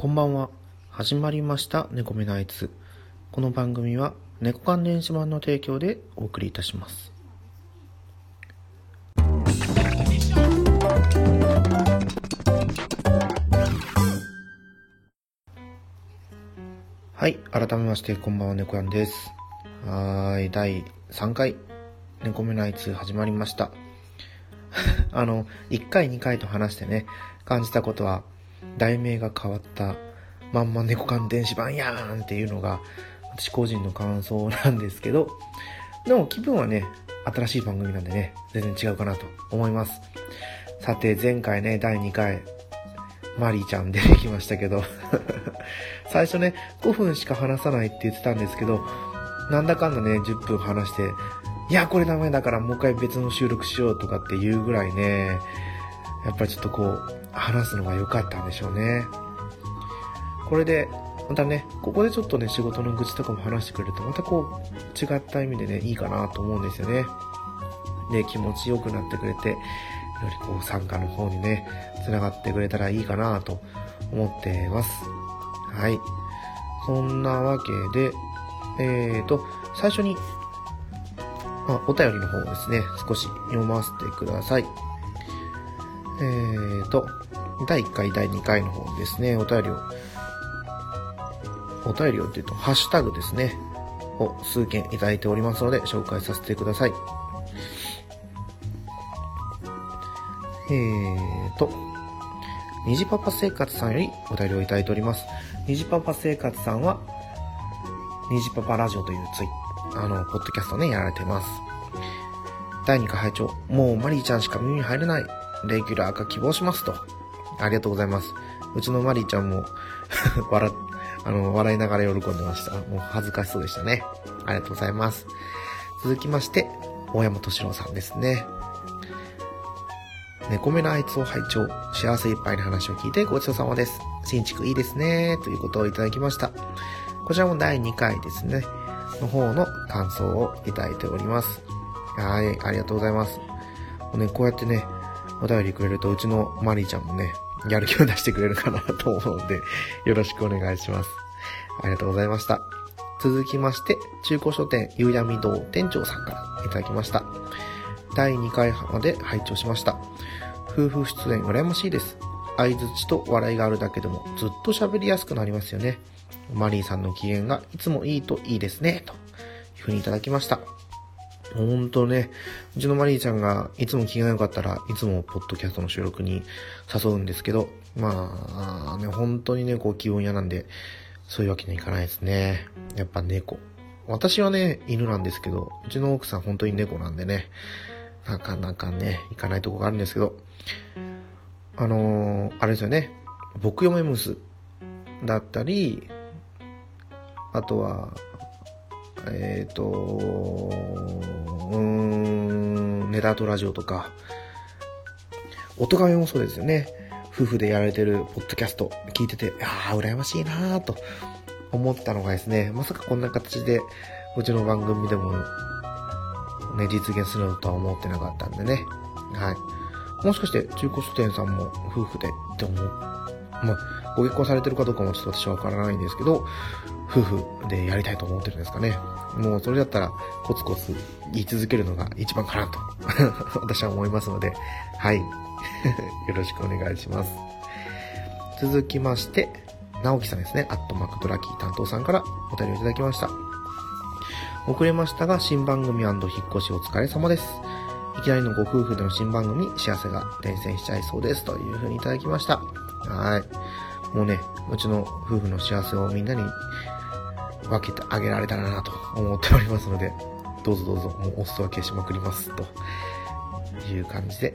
こんばんは。始まりました猫目のあいつ。この番組は猫関電子版の提供でお送りいたします。はい。改めまして、こんばんは、猫やんです。はい。第3回、猫目のあいつ始まりました。あの、1回2回と話してね、感じたことは、題名が変わったまんま猫缶電子版やーんっていうのが私個人の感想なんですけどでも気分はね新しい番組なんでね全然違うかなと思います。さて前回ね第2回マリーちゃん出てきましたけど 最初ね5分しか話さないって言ってたんですけどなんだかんだね10分話していやこれダメだからもう一回別の収録しようとかっていうぐらいねやっぱりちょっとこう話すのが良かったんでしょうね。これで、またね、ここでちょっとね、仕事の愚痴とかも話してくれると、またこう、違った意味でね、いいかなと思うんですよね。で、気持ちよくなってくれて、よりこう、参加の方にね、繋がってくれたらいいかなと思ってます。はい。そんなわけで、えーと、最初に、まあ、お便りの方をですね、少し読ませてください。えーと、第1回、第2回の方にですね、お便りを、お便りをっていうと、ハッシュタグですね、を数件いただいておりますので、紹介させてください。えーと、虹パパ生活さんよりお便りをいただいております。虹パパ生活さんは、虹パパラジオというツイ、あの、ポッドキャストね、やられてます。第2回拝聴もうマリーちゃんしか耳に入れない。レギュラー化希望しますと。ありがとうございます。うちのマリーちゃんも 笑、あの、笑いながら喜んでました。もう恥ずかしそうでしたね。ありがとうございます。続きまして、大山敏郎さんですね。猫目のあいつを拝聴幸せいっぱいの話を聞いてごちそうさまです。新築いいですね。ということをいただきました。こちらも第2回ですね。の方の感想をいただいております。はい、ありがとうございます。もうね、こうやってね、お便りくれると、うちのマリーちゃんもね、やる気を出してくれるかなと思うので、よろしくお願いします。ありがとうございました。続きまして、中古書店夕闇堂店長さんからいただきました。第2回まで拝聴しました。夫婦出演羨ましいです。相づちと笑いがあるだけでもずっと喋りやすくなりますよね。マリーさんの機嫌がいつもいいといいですね。というふうにいただきました。ほんとね、うちのマリーちゃんがいつも気が良かったらいつもポッドキャストの収録に誘うんですけど、まあね、本当にね、こう気分屋なんで、そういうわけにはいかないですね。やっぱ猫。私はね、犬なんですけど、うちの奥さん本当に猫なんでね、なかなかね、行かないとこがあるんですけど、あのー、あれですよね、僕嫁ムスだったり、あとは、えっ、ー、と、うーん、ネタとラジオとか、音がめもそうですよね。夫婦でやられてるポッドキャスト聞いてて、ああ、羨ましいなぁと思ったのがですね、まさかこんな形でうちの番組でもね、実現するのとは思ってなかったんでね。はい。もしかして中古書店さんも夫婦でって思う。まあ、ご結婚されてるかどうかもちょっと私はわからないんですけど、夫婦でやりたいと思ってるんですかね。もうそれだったらコツコツ言い続けるのが一番かなと 私は思いますので、はい。よろしくお願いします。続きまして、直樹さんですね。アットマクドラキー担当さんからお便りをいただきました。遅れましたが、新番組引っ越しお疲れ様です。いきなりのご夫婦での新番組幸せが伝染しちゃいそうです。というふうにいただきました。はい。もうね、うちの夫婦の幸せをみんなに分けてあげられたらなと思っておりますので、どうぞどうぞ、もうお裾分けしまくります。という感じで。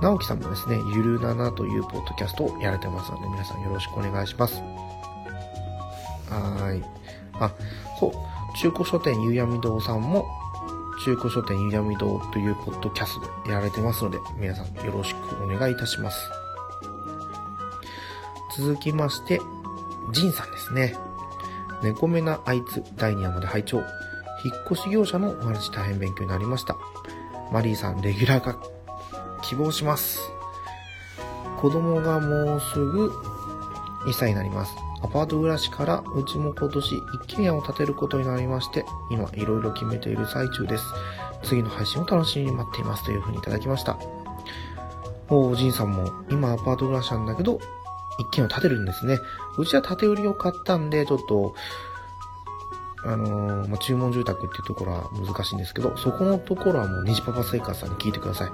直樹さんもですね、ゆるななというポッドキャストをやれてますので、皆さんよろしくお願いします。はい。あ、そう。中古書店夕闇堂さんも、中古書店夕闇堂というポッドキャストでやられてますので、皆さんよろしくお願いいたします。続きまして、ジンさんですね。猫目なあいつ第2話まで拝聴引っ越し業者のお話大変勉強になりました。マリーさん、レギュラー化希望します。子供がもうすぐ1歳になります。アパート暮らしからうちも今年一軒家を建てることになりまして、今いろいろ決めている最中です。次の配信を楽しみに待っていますというふうにいただきました。おー、ジンさんも今アパート暮らしなんだけど、一軒を建てるんですね。うちは建て売りを買ったんで、ちょっと、あのー、まあ、注文住宅っていうところは難しいんですけど、そこのところはもう虹パパ生活さんに聞いてください。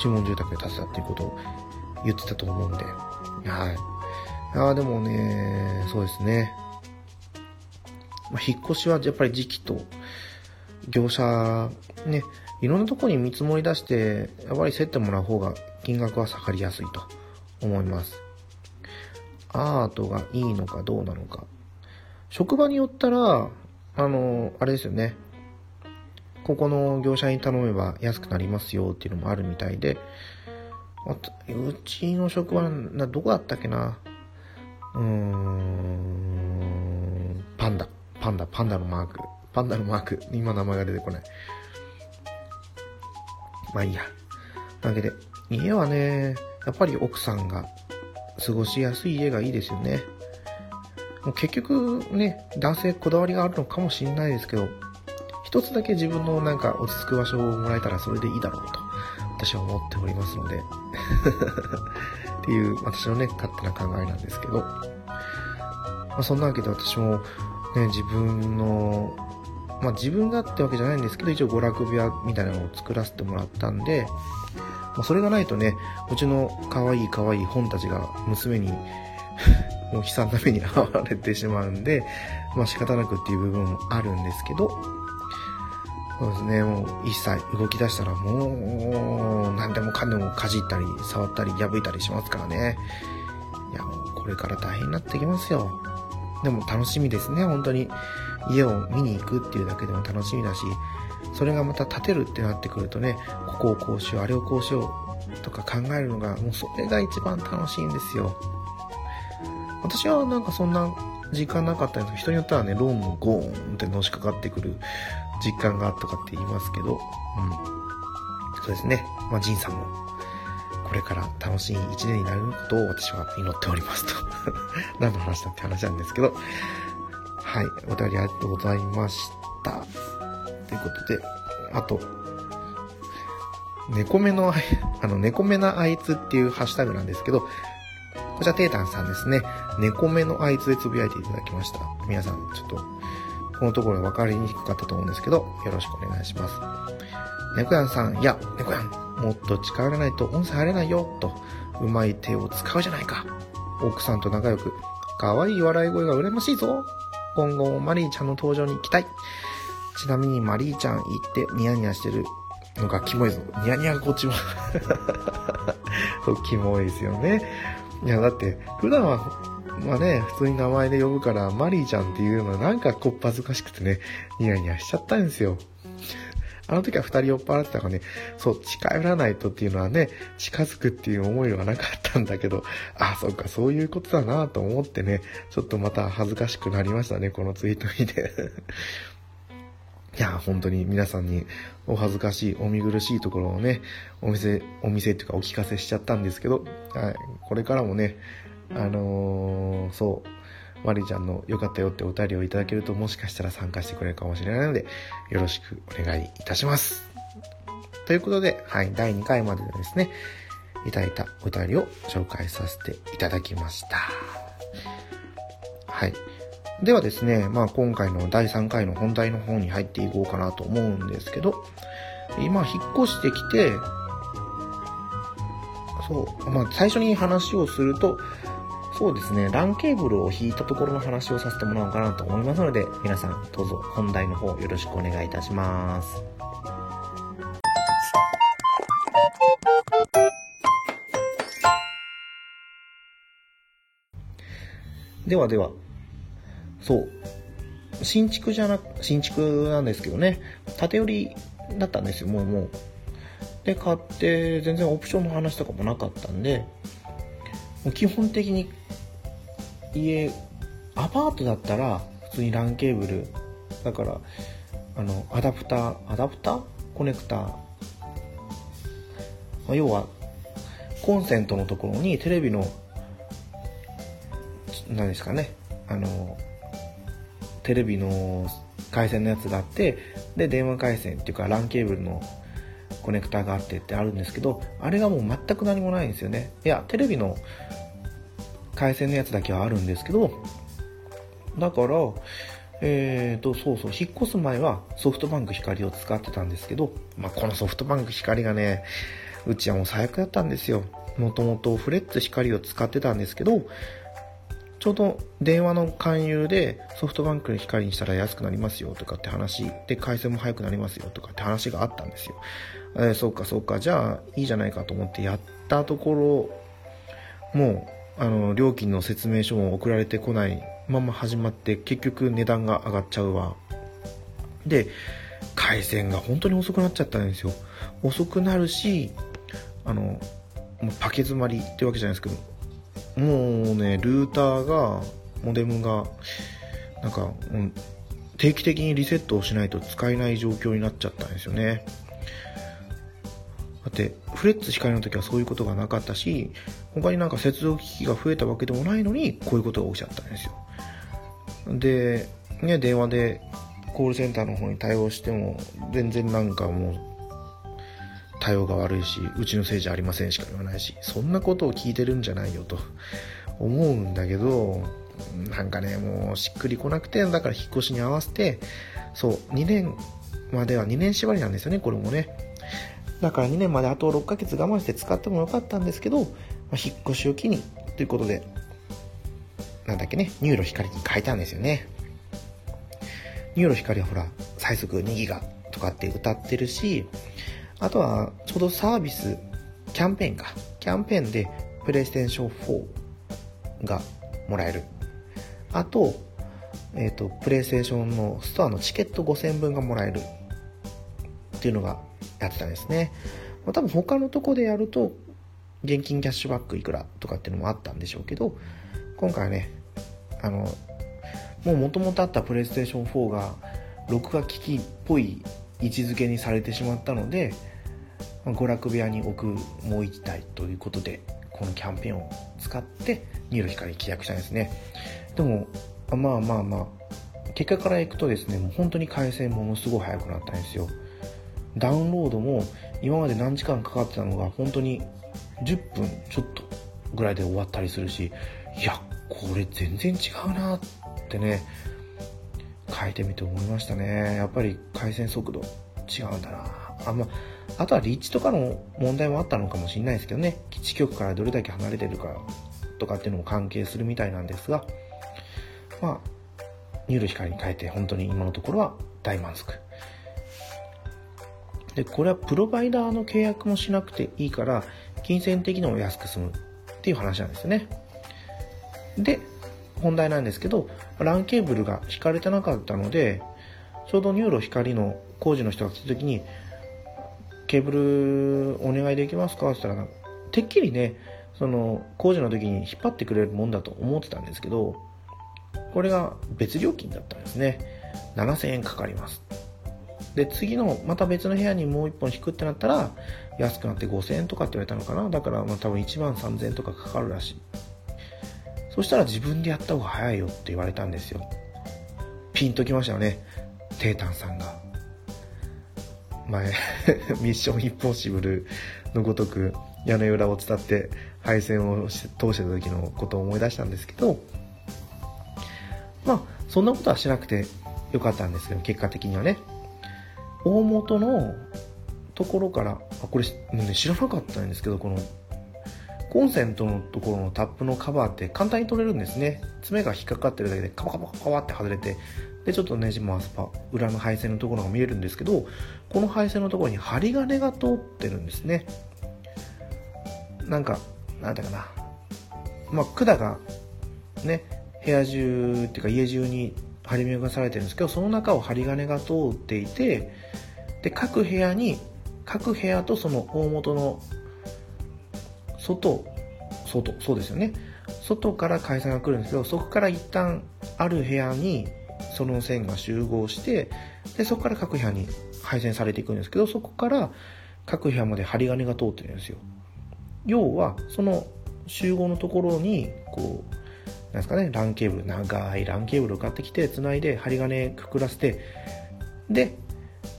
注文住宅で建てたっていうことを言ってたと思うんで。はい。ああ、でもね、そうですね。まあ、引っ越しはやっぱり時期と、業者、ね、いろんなとこに見積もり出して、やっぱり競ってもらう方が金額は下がりやすいと思います。アートがいいのかどうなのか。職場によったら、あの、あれですよね。ここの業者に頼めば安くなりますよっていうのもあるみたいで、うちの職場な、どこだったっけなうーん、パンダ、パンダ、パンダのマーク。パンダのマーク。今名前が出てこない。まあいいや。だけで、家はね、やっぱり奥さんが過ごしやすい家がいいですよね。もう結局ね、男性こだわりがあるのかもしれないですけど、一つだけ自分のなんか落ち着く場所をもらえたらそれでいいだろうと、私は思っておりますので っていう私のね、勝手な考えなんですけど、まあ、そんなわけで私もね、自分の、まあ自分がってわけじゃないんですけど、一応娯楽部屋みたいなのを作らせてもらったんで、まあ、それがないとね、うちの可愛い可愛い本たちが娘に もう悲惨な目に 遭われてしまうんで、まあ仕方なくっていう部分もあるんですけど、そうですね、もう一切動き出したらもう何でもかんでもかじったり触ったり破いたりしますからね。いやもうこれから大変になってきますよ。でも楽しみですね、本当に。家を見に行くっていうだけでも楽しみだし、それがまた建てるってなってくるとね、ここをこうしよう、あれをこうしようとか考えるのが、もうそれが一番楽しいんですよ。私はなんかそんな時間なかったんですけど、人によってはね、ローンもゴーンってのしかかってくる実感があったかって言いますけど、うん。そうですね。まあ、ジンさんも、これから楽しい一年になることを私は祈っておりますと。何の話だって話なんですけど、はい。お便りありがとうございました。ということで、あと、猫目の、あ あの、猫目なあいつっていうハッシュタグなんですけど、こちらテータンさんですね。猫目のあいつでつぶやいていただきました。皆さん、ちょっと、このところ分かりにくかったと思うんですけど、よろしくお願いします。猫やんさん、いや、猫やん、もっと近寄らないと音声入れないよ、と、うまい手を使うじゃないか。奥さんと仲良く、可愛い笑い声が羨ましいぞ。今後もマリーちゃんの登場に期待。ちなみにマリーちゃん言ってニヤニヤしてるのがキモいぞ。ニヤニヤがこっちも そう、キモいですよね。いや、だって、普段は、まあね、普通に名前で呼ぶから、マリーちゃんっていうのはなんかこっぱずかしくてね、ニヤニヤしちゃったんですよ。あの時は二人酔っ払ってたからね、そう、近寄らないとっていうのはね、近づくっていう思いはなかったんだけど、あ、そっか、そういうことだなと思ってね、ちょっとまた恥ずかしくなりましたね、このツイート見て。いや、本当に皆さんにお恥ずかしい、お見苦しいところをね、お店、お店っていうかお聞かせしちゃったんですけど、はい、これからもね、あのー、そう、マリちゃんの良かったよってお便りをいただけるともしかしたら参加してくれるかもしれないので、よろしくお願いいたします。ということで、はい、第2回までですね、いただいたお便りを紹介させていただきました。はい。ではですね、まあ今回の第3回の本題の方に入っていこうかなと思うんですけど、今引っ越してきて、そう、まあ最初に話をすると、そうですね、LAN ケーブルを引いたところの話をさせてもらおうかなと思いますので、皆さんどうぞ本題の方よろしくお願いいたします。ではでは、そう、新築じゃなく、新築なんですけどね、縦売りだったんですよ、もうもう。で、買って、全然オプションの話とかもなかったんで、もう基本的に家、アパートだったら普通に LAN ケーブル、だから、あの、アダプター、アダプター？コネクター。ま、要は、コンセントのところにテレビの何ですかね。あのテレビの回線のやつがあってで電話回線っていうか LAN ケーブルのコネクタがあってってあるんですけどあれがもう全く何もないんですよねいやテレビの回線のやつだけはあるんですけどだからえーと、そうそう、引っ越す前はソフトバンク光を使ってたんですけど、まあ、このソフトバンク光がね、うちはもう最悪だったんですよ。もともとフレッツ光を使ってたんですけど、ちょうど電話の勧誘でソフトバンクの光にしたら安くなりますよとかって話で回線も早くなりますよとかって話があったんですよ。えー、そうかそうか、じゃあいいじゃないかと思ってやったところ、もう、あの、料金の説明書も送られてこないまま始まって結局値段が上がっちゃうわ。で、回線が本当に遅くなっちゃったんですよ。遅くなるし、あの、もうパケ詰まりってわけじゃないですけど、もうね、ルーターが、モデムが、なんか、う、定期的にリセットをしないと使えない状況になっちゃったんですよね。だって、フレッツ光の時はそういうことがなかったし、他になんか接続機器が増えたわけでもないのに、こういうことが起きちゃったんですよ。で、ね、電話でコールセンターの方に対応しても、全然なんかもう、対応が悪いし、うちのせいじゃありませんしか言わないし、そんなことを聞いてるんじゃないよと思うんだけど、なんかね、もうしっくりこなくて、だから引っ越しに合わせて、そう、2年までは2年縛りなんですよね、これもね。だから2年まであと6ヶ月我慢して使ってもよかったんですけど、まあ、引っ越しを機に、ということで、なんだっけね、 NURO 光に変えたんですよね。 NURO 光はほら、最速2ギガとかって謳ってるし、あとは、ちょうどサービス、キャンペーンか。キャンペーンで、プレイステーション4がもらえる。あと、えっ、ー、と、プレイステーションのストアのチケット5000分がもらえる。っていうのがやってたんですね。まあ、多分他のとこでやると、現金キャッシュバックいくらとかっていうのもあったんでしょうけど、今回はね、あの、もう元々あったプレイステーション4が録画機器っぽい位置づけにされてしまったので、娯楽部屋に置くもう1台ということで、このキャンペーンを使ってニュール光契約したんですね。でも、まあまあまあ、結果からいくとですね、もう本当に回線ものすごい速くなったんですよ。ダウンロードも今まで何時間かかってたのが本当に10分ちょっとぐらいで終わったりするし、いや、これ全然違うなってね、書いてみて思いましたね。やっぱり回線速度違うんだなあ、まあ、とはリーチとかの問題もあったのかもしれないですけどね、基地局からどれだけ離れてるかとかっていうのも関係するみたいなんですが、まあ、NURO 光に変えて本当に今のところは大満足。で、これはプロバイダーの契約もしなくていいから、金銭的にも安く済むっていう話なんですよね。で、本題なんですけど、LAN ケーブルが引かれてなかったので、ちょうど NURO 光の工事の人が来た時に、ケーブルお願いできますかって言ったら、てっきりね、その工事の時に引っ張ってくれるもんだと思ってたんですけど、これが別料金だったんですね。7000円かかります。で、次の、また別の部屋にもう1本引くってなったら、安くなって5000円とかって言われたのかなだから、まあ多分1万3000円とかかかるらしい。そしたら自分でやった方が早いよって言われたんですよ。ピンときましたよね。テータンさんが。前、ミッションインポッシブルのごとく屋根裏を伝って配線を通してた時のことを思い出したんですけど、まあ、そんなことはしなくてよかったんですけど、結果的にはね。大元のところから、あ、これ、ね、知らなかったんですけど、このコンセントのところのタップのカバーって簡単に取れるんですね。爪が引っかかってるだけでカパカパカパって外れて、で、ちょっとネジ回すパ、裏の配線のところが見えるんですけど、この配線のところに針金が通ってるんですね。なんか、なんだかな。まあ、管が、ね、部屋中っていうか家中に張り巡らされてるんですけど、その中を針金が通っていて、で、各部屋に、各部屋とその大元の外、外、そうですよね。外から回線が来るんですけど、そこから一旦ある部屋にその線が集合して、で、そこから各部屋に配線されていくんですけど、そこから各部屋まで針金が通ってるんですよ。要は、その集合のところに、こう、なんですかね、ランケーブル、長いランケーブルを買ってきて、繋いで針金くくらせて、で、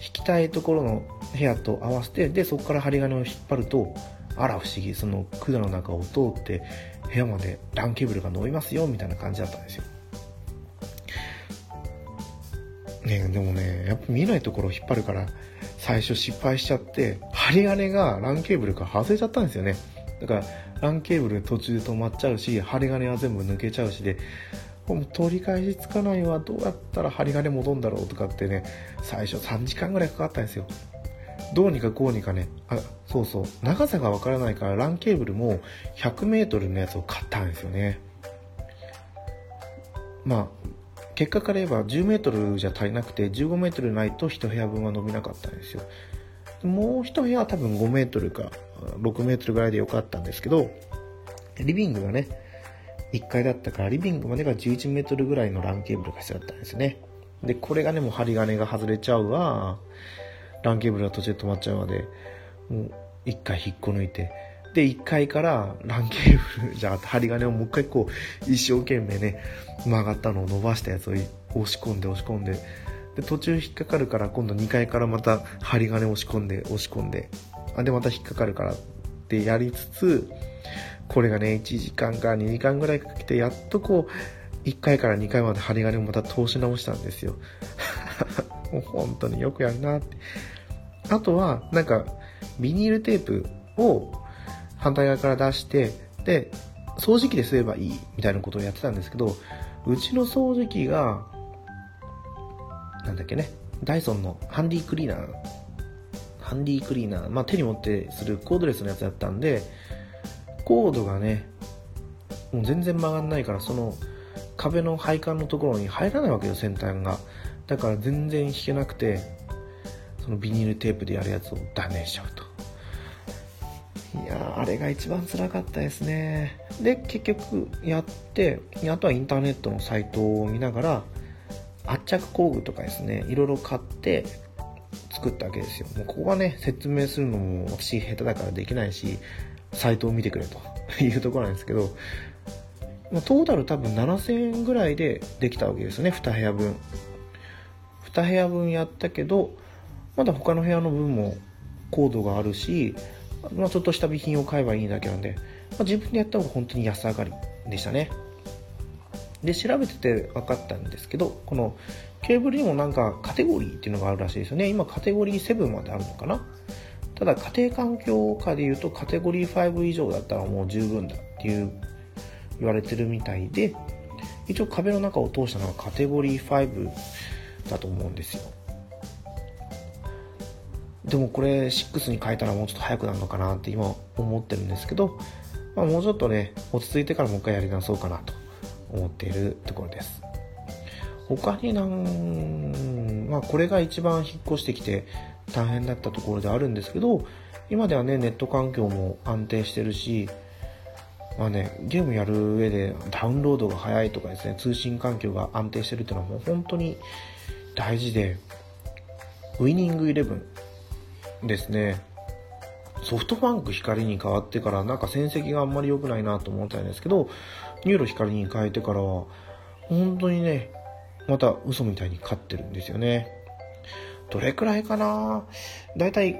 引きたいところの部屋と合わせて、で、そこから針金を引っ張ると、あら不思議、その管の中を通って部屋までランケーブルが伸びますよ、みたいな感じだったんですよ。ねでもね、やっぱ見えないところを引っ張るから、最初失敗しちゃって、針金がランケーブルから外れちゃったんですよね。だから、ランケーブル途中で止まっちゃうし、針金は全部抜けちゃうしで、もう取り返しつかないわ、どうやったら針金戻んだろうとかってね、最初3時間ぐらいかかったんですよ。どうにかこうにかね、あ、そうそう、長さがわからないからランケーブルも100メートルのやつを買ったんですよね。まあ、結果から言えば10メートルじゃ足りなくて15メートルないと1部屋分は伸びなかったんですよ。もう1部屋は多分5メートルか6メートルぐらいでよかったんですけど、リビングがね、1階だったからリビングまでが11メートルぐらいのランケーブルが必要だったんですね。で、これがね、もう針金が外れちゃうわ。ランケーブルが途中で止まっちゃうまで、もう1回引っこ抜いて、で、1階からランケーブルじゃなくて針金をもう一回こう、一生懸命ね、曲がったのを伸ばしたやつを押し込んで押し込んで、で、途中引っかかるから今度2階からまた針金押し込んで押し込んで、あ、でまた引っかかるからってやりつつ、これがね、1時間か2時間ぐらいかけて、やっとこう、1回から2回まで針金をまた通し直したんですよ。もう本当によくやるなって。あとは、なんか、ビニールテープを反対側から出して、で、掃除機で吸えばいいみたいなことをやってたんですけど、うちの掃除機が、なんだっけね、ダイソンのハンディクリーナー、ハンディクリーナー、まあ手に持ってするコードレスのやつだったんで、コードがね、もう全然曲がんないから、その壁の配管のところに入らないわけよ、先端が。だから全然引けなくて、そのビニールテープでやるやつを断念しちゃうと。いやあれが一番辛かったですね。で、結局やって、あとはインターネットのサイトを見ながら、圧着工具とかですね、いろいろ買って作ったわけですよ。もうここはね、説明するのも私下手だからできないし、サイトを見てくれと いうところなんですけど、まトータル多分7000円ぐらいでできたわけですよね、2部屋分。2部屋分やったけど、まだ他の部屋の分もコードがあるし、まあ、ちょっとした備品を買えばいいだけなんで、まあ、自分でやった方が本当に安上がりでしたね。で、調べてて分かったんですけど、このケーブルにもなんかカテゴリーっていうのがあるらしいですよね。今カテゴリー7まであるのかなただ家庭環境下で言うとカテゴリー5以上だったらもう十分だっていう言われてるみたいで、一応壁の中を通したのはカテゴリー5だと思うんですよ。でもこれ6に変えたらもうちょっと早くなるのかなって今思ってるんですけど、まあ、もうちょっとね、落ち着いてからもう一回やり直そうかなと思っているところです。他になん、まあこれが一番引っ越してきて大変だったところであるんですけど、今ではね、ネット環境も安定してるし、まあね、ゲームやる上でダウンロードが早いとかですね、通信環境が安定してるっていうのはもう本当に大事で、ウィニングイレブンですね、ソフトバンク光に変わってからなんか戦績があんまり良くないなと思ったんですけど、 NURO 光に変えてからは、本当にね、また嘘みたいに勝ってるんですよね。どれくらいかな？だいたい、う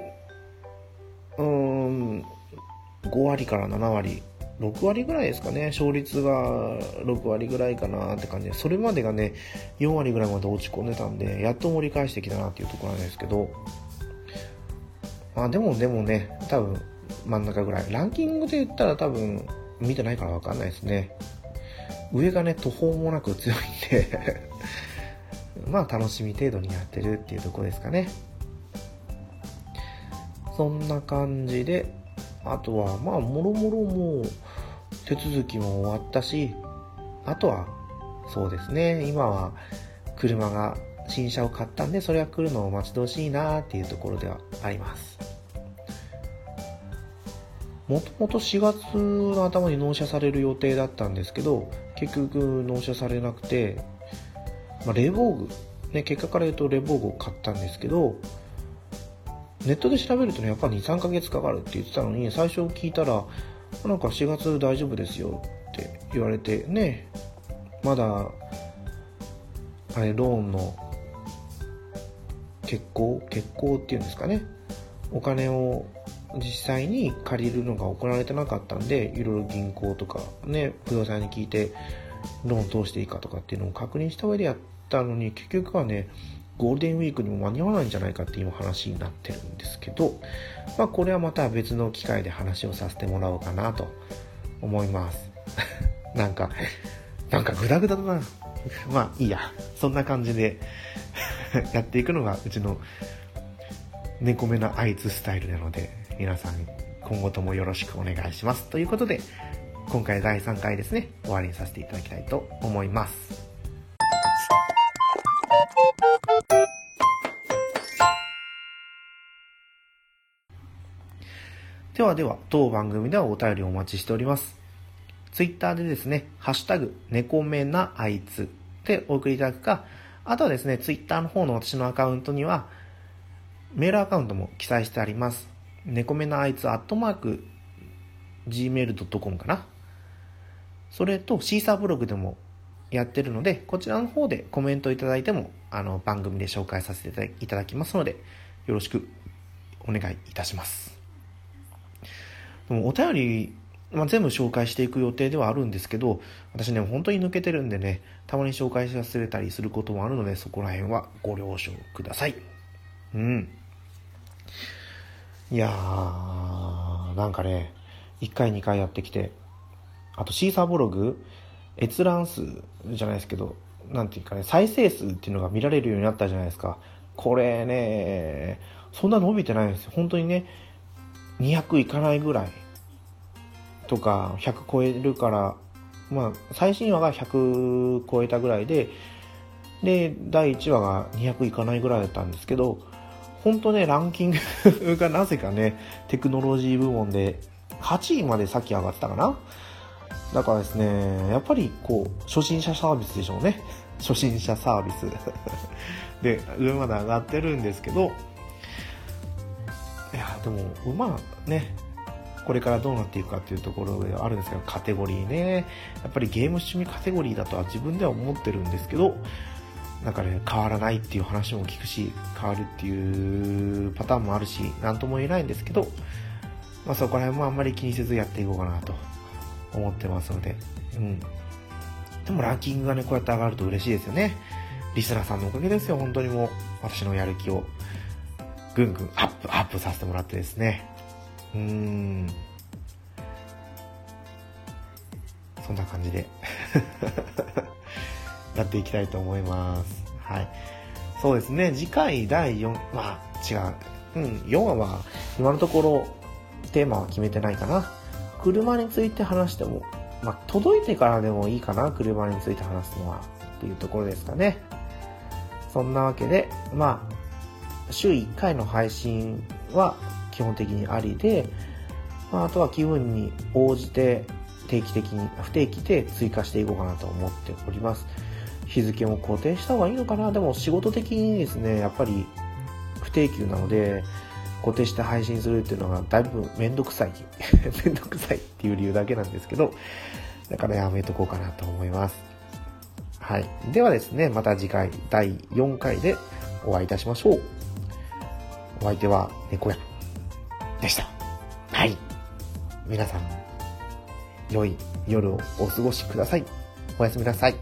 ーん、5割から7割、6割ぐらいですかね。勝率が6割ぐらいかなって感じで、それまでがね、4割ぐらいまで落ち込んでたんで、やっと盛り返してきたなっていうところなんですけど、まあでもでもね、多分真ん中ぐらい。ランキングで言ったら多分見てないからわかんないですね。上がね、途方もなく強いんで まあ楽しみ程度にやってるっていうとこですかね。そんな感じで、あとはまあもろもろもう手続きも終わったし、あとはそうですね、今は車が新車を買ったんで、それが来るのを待ち遠しいなっていうところではあります。もともと4月の頭に納車される予定だったんですけど、結局納車されなくて、まあ、レボーグ、ね、結果から言うとレボーグを買ったんですけど、ネットで調べるとね、やっぱ2、3ヶ月かかるって言ってたのに、最初聞いたら、なんか4月大丈夫ですよって言われて、ね、まだあれローンの結構結構っていうんですかね。お金を実際に借りるのが行われてなかったんでいろいろ銀行とかね不動産に聞いてローン通していいかとかっていうのを確認した上でやったのに結局はねゴールデンウィークにも間に合わないんじゃないかっていう話になってるんですけど、まあこれはまた別の機会で話をさせてもらおうかなと思います。なんか、なんかグダグダだな。まあいいや。そんな感じで やっていくのがうちの猫目なあいつスタイルなので、皆さん今後ともよろしくお願いします。ということで、今回第3回ですね、終わりにさせていただきたいと思います。ではでは、当番組ではお便りをお待ちしております。ツイッターでですね、ハッシュタグ、猫目なあいつでお送りいただくか、あとはですね、ツイッターの方の私のアカウントには、メールアカウントも記載してあります。猫目なあいつ、アットマーク、gmail.com かな。それと、シーサーブログでもやってるので、こちらの方でコメントいただいても、あの、番組で紹介させていただきますので、よろしくお願いいたします。お便り、まあ、全部紹介していく予定ではあるんですけど、私ね、本当に抜けてるんでね、たまに紹介し忘れたりすることもあるので、そこら辺はご了承ください。うん。いやー、なんかね、1回2回やってきて、あとシーサーブログ、閲覧数じゃないですけど、なんていうかね、再生数っていうのが見られるようになったじゃないですか。これね、そんな伸びてないんですよ。本当にね、200いかないぐらいとか100超えるからまあ最新話が100超えたぐらいでで第1話が200いかないぐらいだったんですけど本当ねランキングがなぜかねテクノロジー部門で8位までさっき上がったかな。だからですねやっぱりこう初心者サービスでしょうね。初心者サービス。で上まで上がってるんですけどやでも馬ねこれからどうなっていくかっていうところではあるんですけどカテゴリーね。やっぱりゲーム趣味カテゴリーだとは自分では思ってるんですけどなんかね変わらないっていう話も聞くし変わるっていうパターンもあるし何とも言えないんですけど、まあ、そこら辺もあんまり気にせずやっていこうかなと思ってますので。うん。でもランキングがねこうやって上がると嬉しいですよね。リスナーさんのおかげですよ本当にもう。私のやる気を。ぐんぐんアップ、アップさせてもらってですね。うん。そんな感じで やっていきたいと思います。はい。そうですね、次回第4、まあ違う。うん、4話は今のところテーマは決めてないかな。車について話しても、まあ届いてからでもいいかな、車について話すのは。っていうところですかね。そんなわけで、まあ、週1回の配信は基本的にありで、まあ、あとは気分に応じて定期的に、不定期で追加していこうかなと思っております。日付も固定した方がいいのかなでも仕事的にですね、やっぱり不定休なので、固定して配信するっていうのがだいぶめんどくさい。めんどくさいっていう理由だけなんですけど、だからやめとこうかなと思います。はい。ではですね、また次回第4回でお会いいたしましょう。お相手は猫屋でした。はい。皆さん、良い夜をお過ごしください。おやすみなさい。